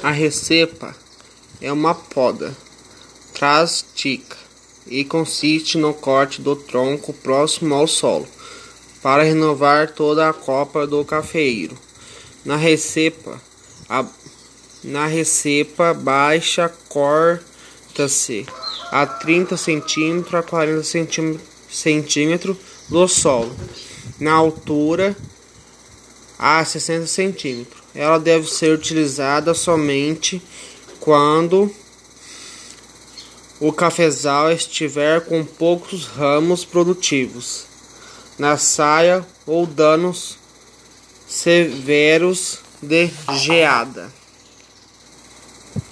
A recepa é uma poda trástica e consiste no corte do tronco próximo ao solo para renovar toda a copa do cafeiro. Na recepa, a, na recepa baixa corta-se a 30 cm a 40 cm do solo. Na altura a 60 centímetros. Ela deve ser utilizada somente quando o cafezal estiver com poucos ramos produtivos na saia ou danos severos de geada.